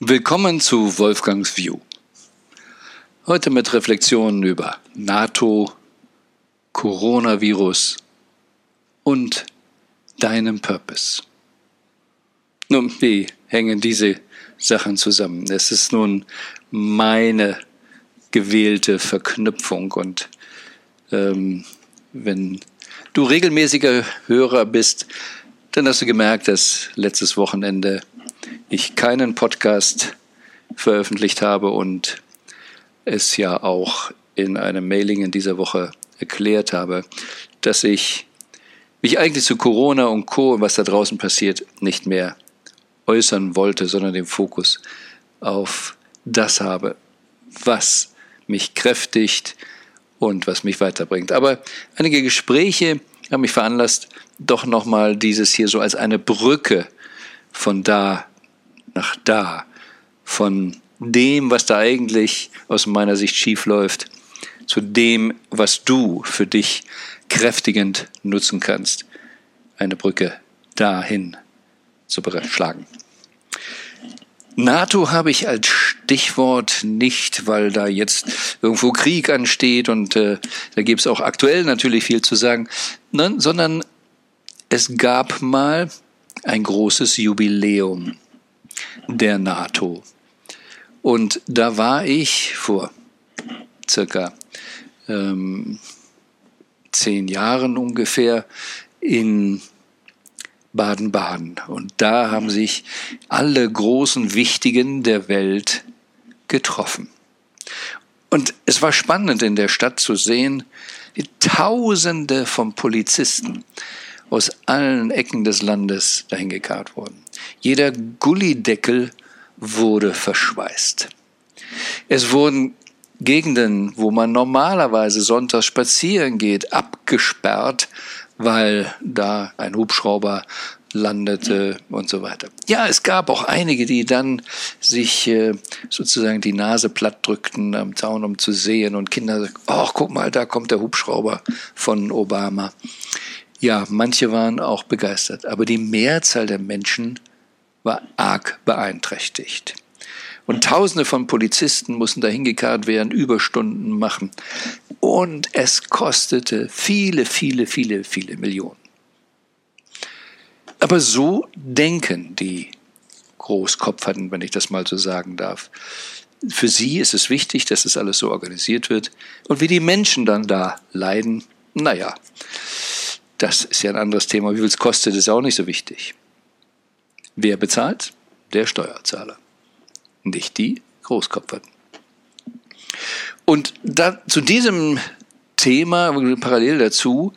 Willkommen zu Wolfgangs View. Heute mit Reflexionen über NATO, Coronavirus und deinem Purpose. Nun, wie hängen diese Sachen zusammen? Es ist nun meine gewählte Verknüpfung und ähm, wenn du regelmäßiger Hörer bist, dann hast du gemerkt, dass letztes Wochenende ich keinen Podcast veröffentlicht habe und es ja auch in einem Mailing in dieser Woche erklärt habe, dass ich mich eigentlich zu Corona und Co. und was da draußen passiert nicht mehr äußern wollte, sondern den Fokus auf das habe, was mich kräftigt und was mich weiterbringt. Aber einige Gespräche haben mich veranlasst, doch nochmal dieses hier so als eine Brücke von da nach da, von dem, was da eigentlich aus meiner Sicht schief läuft, zu dem, was du für dich kräftigend nutzen kannst, eine Brücke dahin zu schlagen. NATO habe ich als Stichwort nicht, weil da jetzt irgendwo Krieg ansteht und äh, da gibt es auch aktuell natürlich viel zu sagen, ne, sondern es gab mal ein großes Jubiläum der NATO. Und da war ich vor circa ähm, zehn Jahren ungefähr in Baden-Baden. Und da haben sich alle großen Wichtigen der Welt getroffen. Und es war spannend in der Stadt zu sehen, wie Tausende von Polizisten aus allen Ecken des Landes dahin gekarrt wurden. Jeder Gullideckel wurde verschweißt. Es wurden Gegenden, wo man normalerweise sonntags spazieren geht, abgesperrt, weil da ein Hubschrauber landete und so weiter. Ja, es gab auch einige, die dann sich äh, sozusagen die Nase platt drückten am Zaun, um zu sehen und Kinder sagten, ach, guck mal, da kommt der Hubschrauber von Obama. Ja, manche waren auch begeistert, aber die Mehrzahl der Menschen war arg beeinträchtigt. Und Tausende von Polizisten mussten dahin gekarrt werden, Überstunden machen. Und es kostete viele, viele, viele, viele Millionen. Aber so denken die Großkopferten, wenn ich das mal so sagen darf. Für sie ist es wichtig, dass es alles so organisiert wird. Und wie die Menschen dann da leiden, naja, das ist ja ein anderes Thema. Wie viel es kostet, ist auch nicht so wichtig. Wer bezahlt? Der Steuerzahler. Nicht die Großkopferten. Und da, zu diesem Thema, parallel dazu,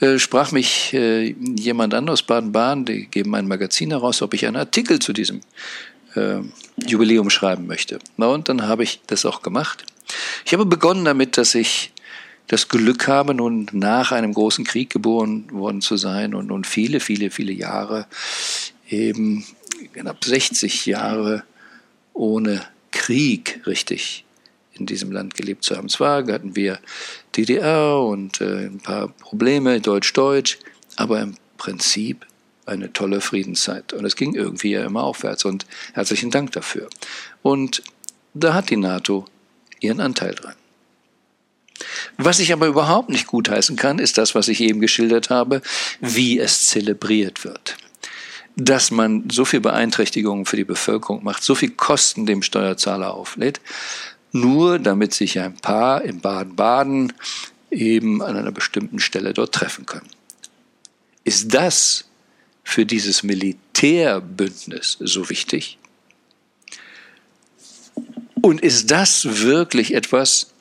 äh, sprach mich äh, jemand an aus Baden-Baden, die geben ein Magazin heraus, ob ich einen Artikel zu diesem äh, Jubiläum schreiben möchte. Na und dann habe ich das auch gemacht. Ich habe begonnen damit, dass ich das Glück habe, nun nach einem großen Krieg geboren worden zu sein und nun viele, viele, viele Jahre, eben knapp 60 Jahre ohne Krieg richtig in diesem Land gelebt zu haben. Zwar hatten wir DDR und äh, ein paar Probleme, Deutsch-Deutsch, aber im Prinzip eine tolle Friedenszeit. Und es ging irgendwie ja immer aufwärts und herzlichen Dank dafür. Und da hat die NATO ihren Anteil dran. Was ich aber überhaupt nicht gutheißen kann, ist das, was ich eben geschildert habe, wie es zelebriert wird. Dass man so viel Beeinträchtigungen für die Bevölkerung macht, so viel Kosten dem Steuerzahler auflädt, nur damit sich ein Paar in Baden-Baden eben an einer bestimmten Stelle dort treffen können. Ist das für dieses Militärbündnis so wichtig? Und ist das wirklich etwas,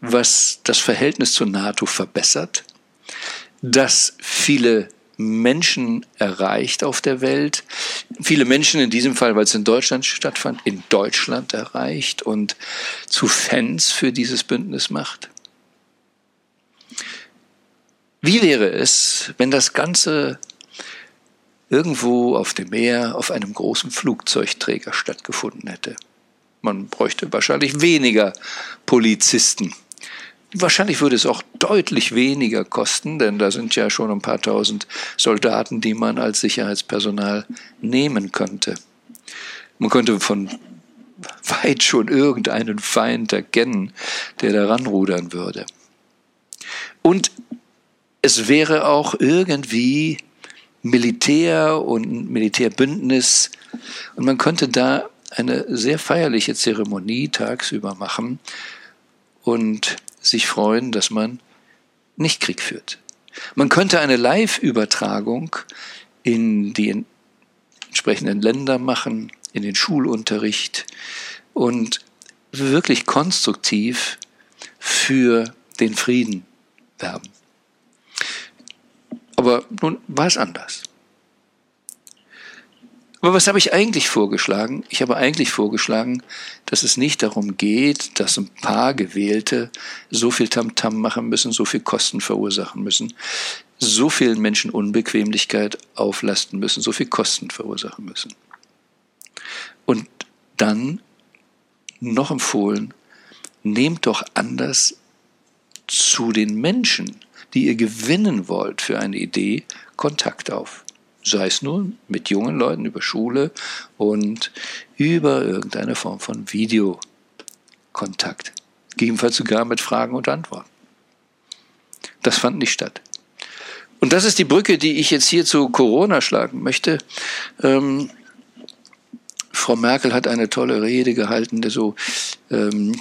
was das Verhältnis zur NATO verbessert, das viele Menschen erreicht auf der Welt, viele Menschen in diesem Fall, weil es in Deutschland stattfand, in Deutschland erreicht und zu Fans für dieses Bündnis macht? Wie wäre es, wenn das Ganze irgendwo auf dem Meer auf einem großen Flugzeugträger stattgefunden hätte? Man bräuchte wahrscheinlich weniger Polizisten Wahrscheinlich würde es auch deutlich weniger kosten, denn da sind ja schon ein paar tausend Soldaten, die man als Sicherheitspersonal nehmen könnte. Man könnte von weit schon irgendeinen Feind erkennen, der daran rudern würde. Und es wäre auch irgendwie Militär und Militärbündnis und man könnte da eine sehr feierliche Zeremonie tagsüber machen und sich freuen, dass man nicht Krieg führt. Man könnte eine Live-Übertragung in die entsprechenden Länder machen, in den Schulunterricht und wirklich konstruktiv für den Frieden werben. Aber nun war es anders. Aber was habe ich eigentlich vorgeschlagen? Ich habe eigentlich vorgeschlagen, dass es nicht darum geht, dass ein paar Gewählte so viel Tamtam -Tam machen müssen, so viel Kosten verursachen müssen, so vielen Menschen Unbequemlichkeit auflasten müssen, so viel Kosten verursachen müssen. Und dann noch empfohlen, nehmt doch anders zu den Menschen, die ihr gewinnen wollt für eine Idee, Kontakt auf sei es nur mit jungen Leuten über Schule und über irgendeine Form von Videokontakt. Gegebenenfalls sogar mit Fragen und Antworten. Das fand nicht statt. Und das ist die Brücke, die ich jetzt hier zu Corona schlagen möchte. Ähm, Frau Merkel hat eine tolle Rede gehalten, der so ähm,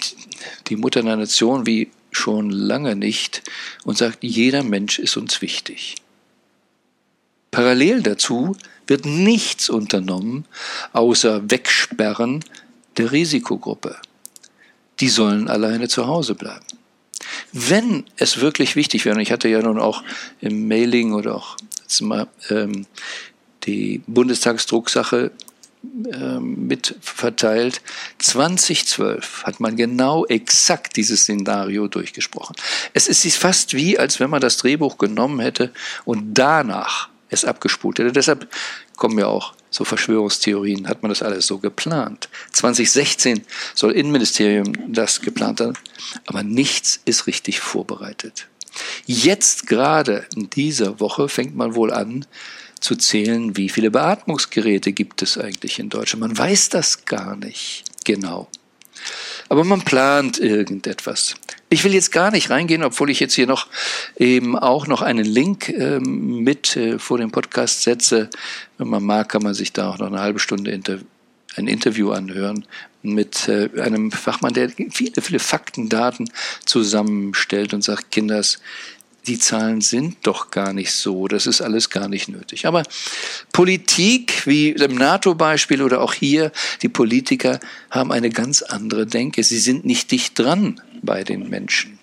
die Mutter einer Nation wie schon lange nicht und sagt, jeder Mensch ist uns wichtig. Parallel dazu wird nichts unternommen, außer Wegsperren der Risikogruppe. Die sollen alleine zu Hause bleiben. Wenn es wirklich wichtig wäre, und ich hatte ja nun auch im Mailing oder auch mal ähm, die Bundestagsdrucksache ähm, mit verteilt. 2012 hat man genau exakt dieses Szenario durchgesprochen. Es ist fast wie, als wenn man das Drehbuch genommen hätte und danach es abgespult hätte. Deshalb kommen ja auch so Verschwörungstheorien, hat man das alles so geplant. 2016 soll Innenministerium das geplant haben, aber nichts ist richtig vorbereitet. Jetzt gerade in dieser Woche fängt man wohl an zu zählen, wie viele Beatmungsgeräte gibt es eigentlich in Deutschland. Man weiß das gar nicht genau. Aber man plant irgendetwas. Ich will jetzt gar nicht reingehen, obwohl ich jetzt hier noch eben auch noch einen Link ähm, mit äh, vor dem Podcast setze. Wenn man mag, kann man sich da auch noch eine halbe Stunde inter ein Interview anhören mit äh, einem Fachmann, der viele, viele Fakten, Daten zusammenstellt und sagt, Kinders, die Zahlen sind doch gar nicht so, das ist alles gar nicht nötig. Aber Politik, wie im NATO-Beispiel oder auch hier, die Politiker haben eine ganz andere Denke. Sie sind nicht dicht dran bei den Menschen.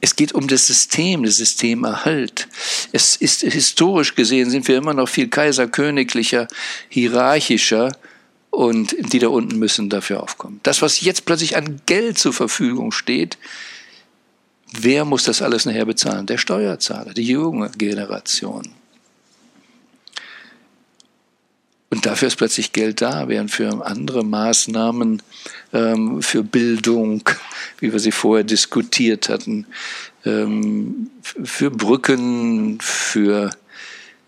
Es geht um das System, das Systemerhalt. Es ist historisch gesehen sind wir immer noch viel kaiserköniglicher, hierarchischer und die da unten müssen dafür aufkommen. Das, was jetzt plötzlich an Geld zur Verfügung steht, Wer muss das alles nachher bezahlen? Der Steuerzahler, die junge Generation. Und dafür ist plötzlich Geld da, während für andere Maßnahmen, ähm, für Bildung, wie wir sie vorher diskutiert hatten, ähm, für Brücken, für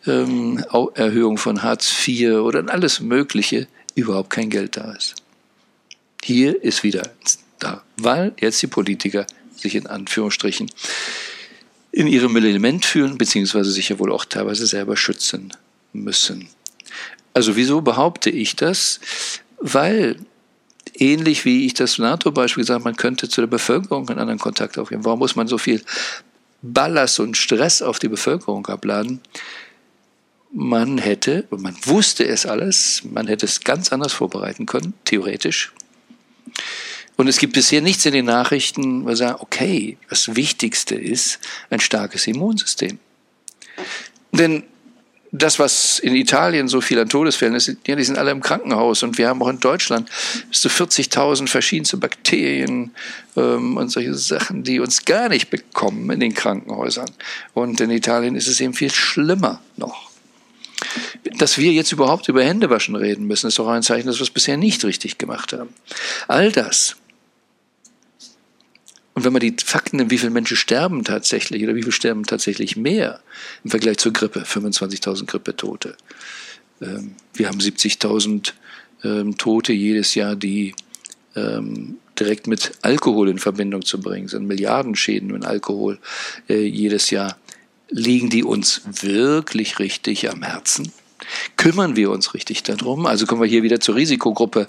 ähm, Erhöhung von Hartz IV oder alles Mögliche überhaupt kein Geld da ist. Hier ist wieder da, weil jetzt die Politiker sich in Anführungsstrichen in ihrem Element fühlen, beziehungsweise sich ja wohl auch teilweise selber schützen müssen. Also wieso behaupte ich das? Weil ähnlich wie ich das NATO-Beispiel gesagt habe, man könnte zu der Bevölkerung einen anderen Kontakt aufnehmen. Warum muss man so viel Ballast und Stress auf die Bevölkerung abladen? Man hätte, und man wusste es alles, man hätte es ganz anders vorbereiten können, theoretisch. Und es gibt bisher nichts in den Nachrichten, wo sagen, okay, das Wichtigste ist ein starkes Immunsystem. Denn das, was in Italien so viel an Todesfällen ist, ja, die sind alle im Krankenhaus. Und wir haben auch in Deutschland bis zu 40.000 verschiedenste Bakterien ähm, und solche Sachen, die uns gar nicht bekommen in den Krankenhäusern. Und in Italien ist es eben viel schlimmer noch. Dass wir jetzt überhaupt über Händewaschen reden müssen, ist doch ein Zeichen, dass wir es bisher nicht richtig gemacht haben. All das und wenn man die Fakten nimmt, wie viele Menschen sterben tatsächlich oder wie viele sterben tatsächlich mehr im Vergleich zur Grippe, 25.000 Grippetote. Ähm, wir haben 70.000 ähm, Tote jedes Jahr, die ähm, direkt mit Alkohol in Verbindung zu bringen sind, Milliardenschäden mit Alkohol äh, jedes Jahr. Liegen die uns wirklich richtig am Herzen? Kümmern wir uns richtig darum? Also kommen wir hier wieder zur Risikogruppe.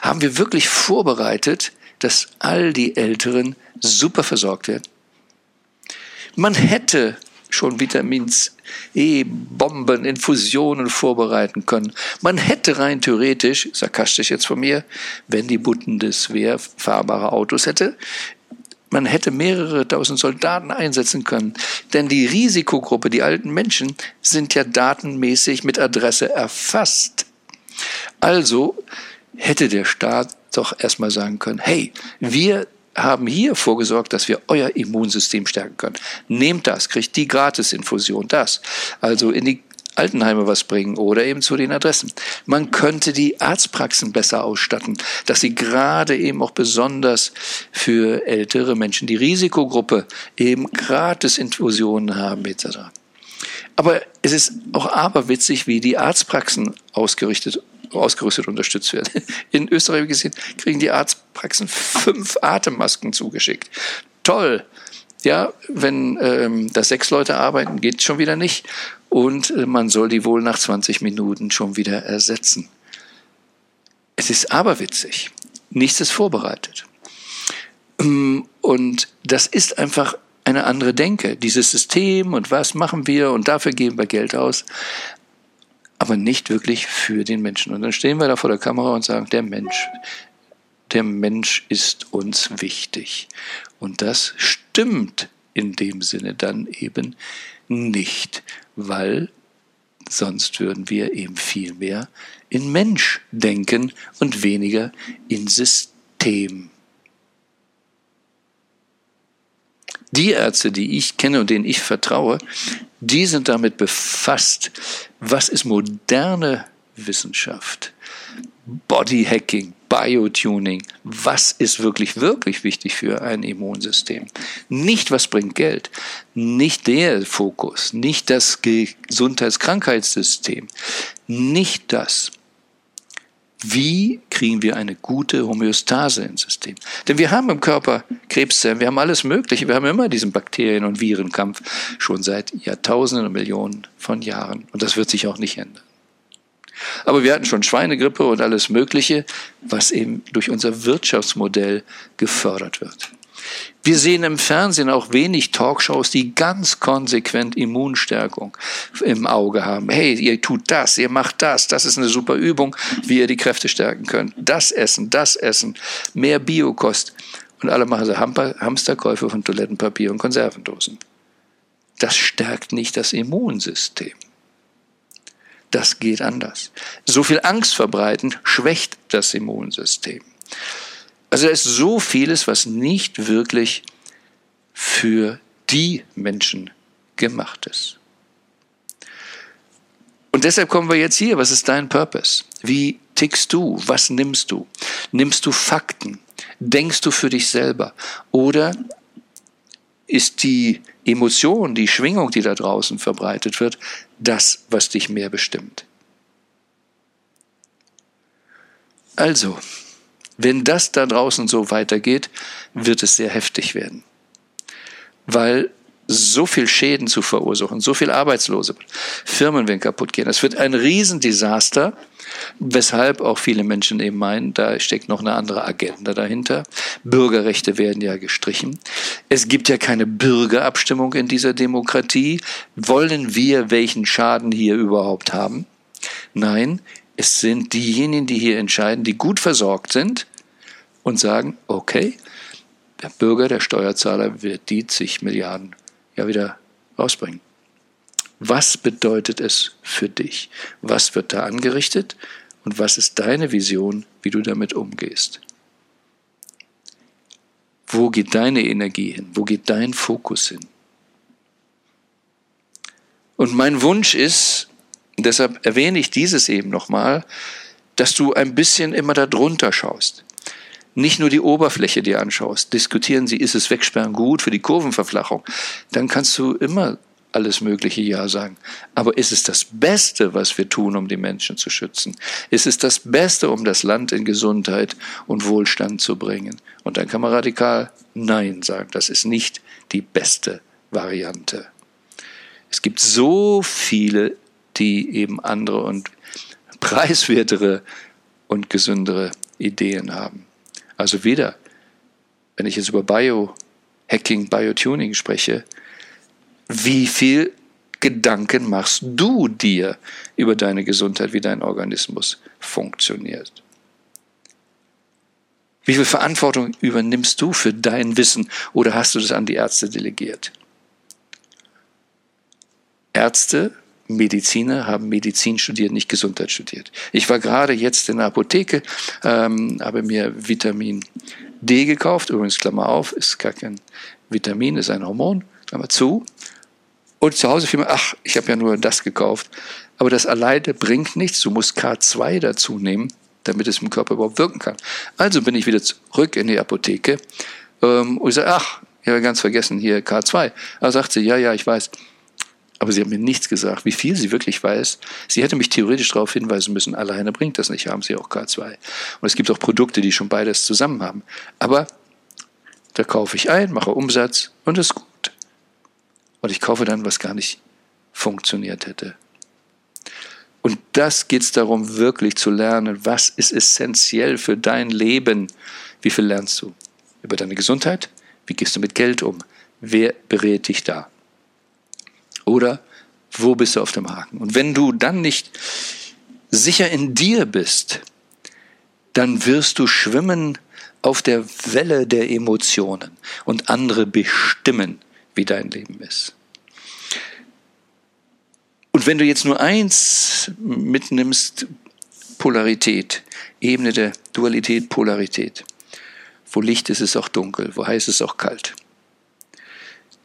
Haben wir wirklich vorbereitet, dass all die Älteren super versorgt werden? Man hätte schon Vitamins E-Bomben, Infusionen vorbereiten können. Man hätte rein theoretisch, sarkastisch jetzt von mir, wenn die Bundeswehr fahrbare Autos hätte, man hätte mehrere tausend Soldaten einsetzen können. Denn die Risikogruppe, die alten Menschen, sind ja datenmäßig mit Adresse erfasst. Also hätte der Staat doch erstmal sagen können, hey, wir haben hier vorgesorgt, dass wir euer Immunsystem stärken können. Nehmt das, kriegt die Gratisinfusion, das. Also in die Altenheime was bringen oder eben zu den Adressen. Man könnte die Arztpraxen besser ausstatten, dass sie gerade eben auch besonders für ältere Menschen, die Risikogruppe, eben Gratisinfusionen haben etc. Aber es ist auch aberwitzig, wie die Arztpraxen ausgerichtet ausgerüstet unterstützt werden. In Österreich gesehen kriegen die Arztpraxen fünf Atemmasken zugeschickt. Toll. Ja, wenn ähm, da sechs Leute arbeiten, geht schon wieder nicht. Und äh, man soll die wohl nach 20 Minuten schon wieder ersetzen. Es ist aberwitzig. Nichts ist vorbereitet. Ähm, und das ist einfach eine andere Denke. Dieses System und was machen wir und dafür geben wir Geld aus aber nicht wirklich für den Menschen. Und dann stehen wir da vor der Kamera und sagen, der Mensch, der Mensch ist uns wichtig. Und das stimmt in dem Sinne dann eben nicht, weil sonst würden wir eben viel mehr in Mensch denken und weniger in System. Die Ärzte, die ich kenne und denen ich vertraue, die sind damit befasst, was ist moderne Wissenschaft, Bodyhacking, Biotuning, was ist wirklich, wirklich wichtig für ein Immunsystem. Nicht, was bringt Geld, nicht der Fokus, nicht das Gesundheitskrankheitssystem, nicht das, wie kriegen wir eine gute Homöostase ins System? Denn wir haben im Körper Krebszellen, wir haben alles Mögliche, wir haben immer diesen Bakterien- und Virenkampf schon seit Jahrtausenden und Millionen von Jahren. Und das wird sich auch nicht ändern. Aber wir hatten schon Schweinegrippe und alles Mögliche, was eben durch unser Wirtschaftsmodell gefördert wird. Wir sehen im Fernsehen auch wenig Talkshows, die ganz konsequent Immunstärkung im Auge haben. Hey, ihr tut das, ihr macht das, das ist eine super Übung, wie ihr die Kräfte stärken könnt. Das essen, das essen, mehr Biokost. Und alle machen so Hamsterkäufe von Toilettenpapier und Konservendosen. Das stärkt nicht das Immunsystem. Das geht anders. So viel Angst verbreiten schwächt das Immunsystem. Also da ist so vieles, was nicht wirklich für die Menschen gemacht ist. Und deshalb kommen wir jetzt hier. Was ist dein Purpose? Wie tickst du? Was nimmst du? Nimmst du Fakten? Denkst du für dich selber? Oder ist die Emotion, die Schwingung, die da draußen verbreitet wird, das, was dich mehr bestimmt? Also, wenn das da draußen so weitergeht, wird es sehr heftig werden. Weil so viel Schäden zu verursachen, so viel Arbeitslose, Firmen werden kaputt gehen. Es wird ein Riesendesaster, weshalb auch viele Menschen eben meinen, da steckt noch eine andere Agenda dahinter. Bürgerrechte werden ja gestrichen. Es gibt ja keine Bürgerabstimmung in dieser Demokratie. Wollen wir welchen Schaden hier überhaupt haben? Nein, es sind diejenigen, die hier entscheiden, die gut versorgt sind und sagen, okay, der Bürger, der Steuerzahler wird die zig Milliarden ja wieder rausbringen. Was bedeutet es für dich? Was wird da angerichtet? Und was ist deine Vision, wie du damit umgehst? Wo geht deine Energie hin? Wo geht dein Fokus hin? Und mein Wunsch ist, deshalb erwähne ich dieses eben nochmal, dass du ein bisschen immer darunter schaust nicht nur die Oberfläche dir anschaust, diskutieren sie, ist es Wegsperren gut für die Kurvenverflachung, dann kannst du immer alles mögliche Ja sagen. Aber ist es das Beste, was wir tun, um die Menschen zu schützen? Ist es das Beste, um das Land in Gesundheit und Wohlstand zu bringen? Und dann kann man radikal Nein sagen. Das ist nicht die beste Variante. Es gibt so viele, die eben andere und preiswertere und gesündere Ideen haben. Also wieder, wenn ich jetzt über Biohacking, Biotuning spreche, wie viel Gedanken machst du dir über deine Gesundheit, wie dein Organismus funktioniert? Wie viel Verantwortung übernimmst du für dein Wissen oder hast du das an die Ärzte delegiert? Ärzte, Mediziner haben Medizin studiert, nicht Gesundheit studiert. Ich war gerade jetzt in der Apotheke, ähm, habe mir Vitamin D gekauft, übrigens Klammer auf, ist gar kein Vitamin, ist ein Hormon, Klammer zu. Und zu Hause fiel mir, ach, ich habe ja nur das gekauft. Aber das alleine bringt nichts. Du musst K2 dazu nehmen, damit es im Körper überhaupt wirken kann. Also bin ich wieder zurück in die Apotheke ähm, und ich sage, ach, ich habe ganz vergessen, hier K2. Da sagt sie, ja, ja, ich weiß. Aber sie hat mir nichts gesagt, wie viel sie wirklich weiß. Sie hätte mich theoretisch darauf hinweisen müssen, alleine bringt das nicht, haben sie auch K2. Und es gibt auch Produkte, die schon beides zusammen haben. Aber da kaufe ich ein, mache Umsatz und ist gut. Und ich kaufe dann, was gar nicht funktioniert hätte. Und das geht es darum, wirklich zu lernen, was ist essentiell für dein Leben. Wie viel lernst du? Über deine Gesundheit? Wie gehst du mit Geld um? Wer berät dich da? Oder wo bist du auf dem Haken? Und wenn du dann nicht sicher in dir bist, dann wirst du schwimmen auf der Welle der Emotionen und andere bestimmen, wie dein Leben ist. Und wenn du jetzt nur eins mitnimmst, Polarität, Ebene der Dualität, Polarität. Wo Licht ist, ist auch dunkel, wo heiß ist auch kalt.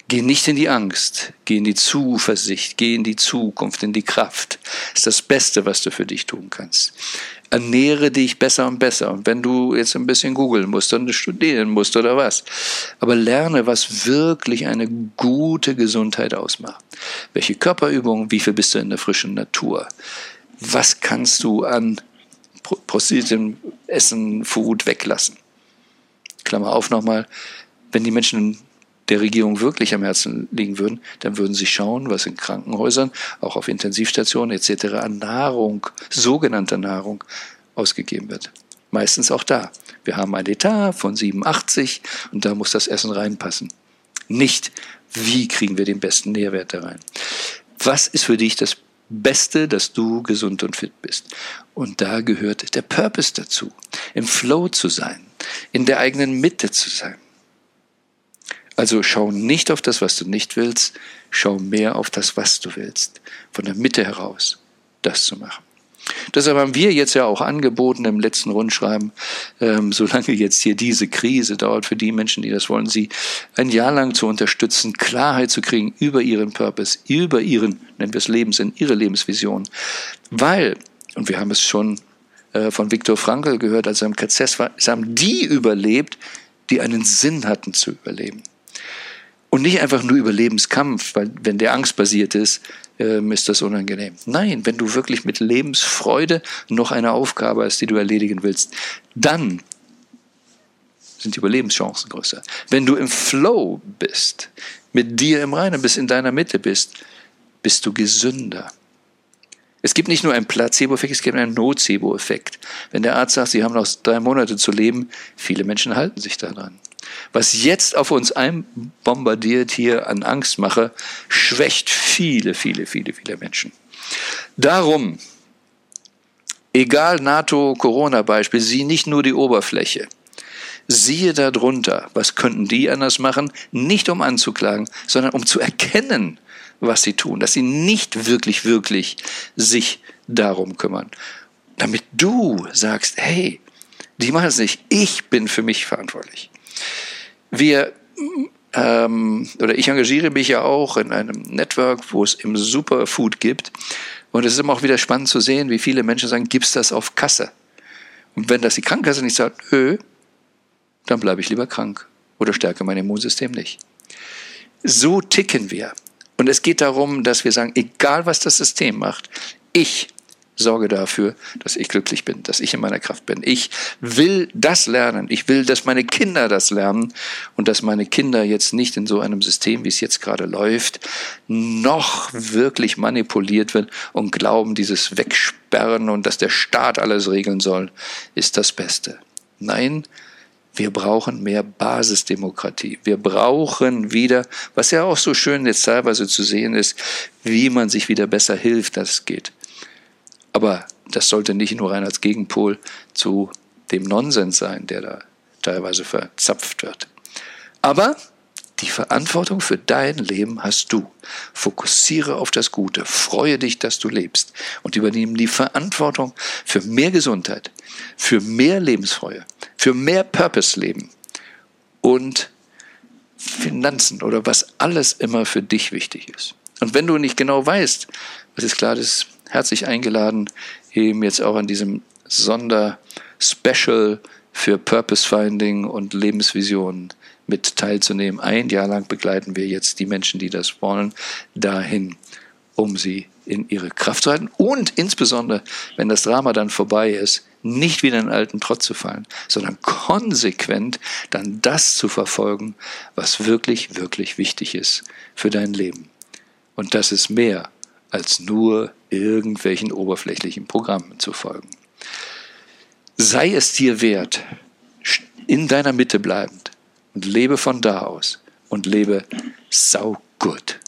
Geh nicht in die Angst, geh in die Zuversicht, geh in die Zukunft, in die Kraft. Das ist das Beste, was du für dich tun kannst. Ernähre dich besser und besser. Und wenn du jetzt ein bisschen googeln musst und studieren musst oder was, aber lerne, was wirklich eine gute Gesundheit ausmacht. Welche Körperübungen, wie viel bist du in der frischen Natur? Was kannst du an prozessiertem Essen, Food weglassen? Klammer auf nochmal, wenn die Menschen der Regierung wirklich am Herzen liegen würden, dann würden sie schauen, was in Krankenhäusern, auch auf Intensivstationen etc. an Nahrung, sogenannter Nahrung, ausgegeben wird. Meistens auch da. Wir haben ein Etat von 87 und da muss das Essen reinpassen. Nicht, wie kriegen wir den besten Nährwert da rein. Was ist für dich das Beste, dass du gesund und fit bist? Und da gehört der Purpose dazu, im Flow zu sein, in der eigenen Mitte zu sein. Also schau nicht auf das, was du nicht willst, schau mehr auf das, was du willst. Von der Mitte heraus das zu machen. Deshalb haben wir jetzt ja auch angeboten im letzten Rundschreiben, ähm, solange jetzt hier diese Krise dauert, für die Menschen, die das wollen, sie ein Jahr lang zu unterstützen, Klarheit zu kriegen über ihren Purpose, über ihren, nennen wir es Lebenssinn, ihre Lebensvision. Weil, und wir haben es schon äh, von Viktor Frankl gehört, als er im KZ war, es haben die überlebt, die einen Sinn hatten zu überleben. Und nicht einfach nur Überlebenskampf, weil wenn der Angst basiert ist, ähm, ist das unangenehm. Nein, wenn du wirklich mit Lebensfreude noch eine Aufgabe hast, die du erledigen willst, dann sind die Überlebenschancen größer. Wenn du im Flow bist, mit dir im Reinen bist, in deiner Mitte bist, bist du gesünder. Es gibt nicht nur einen Placebo-Effekt, es gibt einen Nocebo-Effekt. Wenn der Arzt sagt, Sie haben noch drei Monate zu leben, viele Menschen halten sich daran. Was jetzt auf uns einbombardiert hier an Angstmache, schwächt viele, viele, viele, viele Menschen. Darum, egal NATO-Corona-Beispiel, sieh nicht nur die Oberfläche. Siehe darunter, was könnten die anders machen, nicht um anzuklagen, sondern um zu erkennen, was sie tun, dass sie nicht wirklich, wirklich sich darum kümmern. Damit du sagst, hey, die machen es nicht, ich bin für mich verantwortlich. Wir ähm, oder ich engagiere mich ja auch in einem Network, wo es im Superfood gibt. Und es ist immer auch wieder spannend zu sehen, wie viele Menschen sagen, gibt's das auf Kasse? Und wenn das die Krankenkasse nicht sagt, nö, dann bleibe ich lieber krank oder stärke mein Immunsystem nicht. So ticken wir. Und es geht darum, dass wir sagen, egal was das System macht, ich sorge dafür, dass ich glücklich bin, dass ich in meiner Kraft bin. Ich will das lernen. Ich will, dass meine Kinder das lernen und dass meine Kinder jetzt nicht in so einem System, wie es jetzt gerade läuft, noch wirklich manipuliert wird und glauben, dieses Wegsperren und dass der Staat alles regeln soll, ist das Beste. Nein, wir brauchen mehr Basisdemokratie. Wir brauchen wieder, was ja auch so schön jetzt teilweise zu sehen ist, wie man sich wieder besser hilft, dass es geht. Aber das sollte nicht nur rein als Gegenpol zu dem Nonsens sein, der da teilweise verzapft wird. Aber die Verantwortung für dein Leben hast du. Fokussiere auf das Gute, freue dich, dass du lebst und übernehme die Verantwortung für mehr Gesundheit, für mehr Lebensfreude, für mehr Purpose-Leben und Finanzen oder was alles immer für dich wichtig ist. Und wenn du nicht genau weißt, was ist klar, das ist herzlich eingeladen, eben jetzt auch an diesem Sonder-Special für Purpose Finding und Lebensvisionen mit teilzunehmen. Ein Jahr lang begleiten wir jetzt die Menschen, die das wollen, dahin, um sie in ihre Kraft zu halten und insbesondere, wenn das Drama dann vorbei ist, nicht wieder in den alten Trott zu fallen, sondern konsequent dann das zu verfolgen, was wirklich, wirklich wichtig ist für dein Leben. Und das ist mehr als nur irgendwelchen oberflächlichen Programmen zu folgen. Sei es dir wert, in deiner Mitte bleibend und lebe von da aus und lebe sau gut.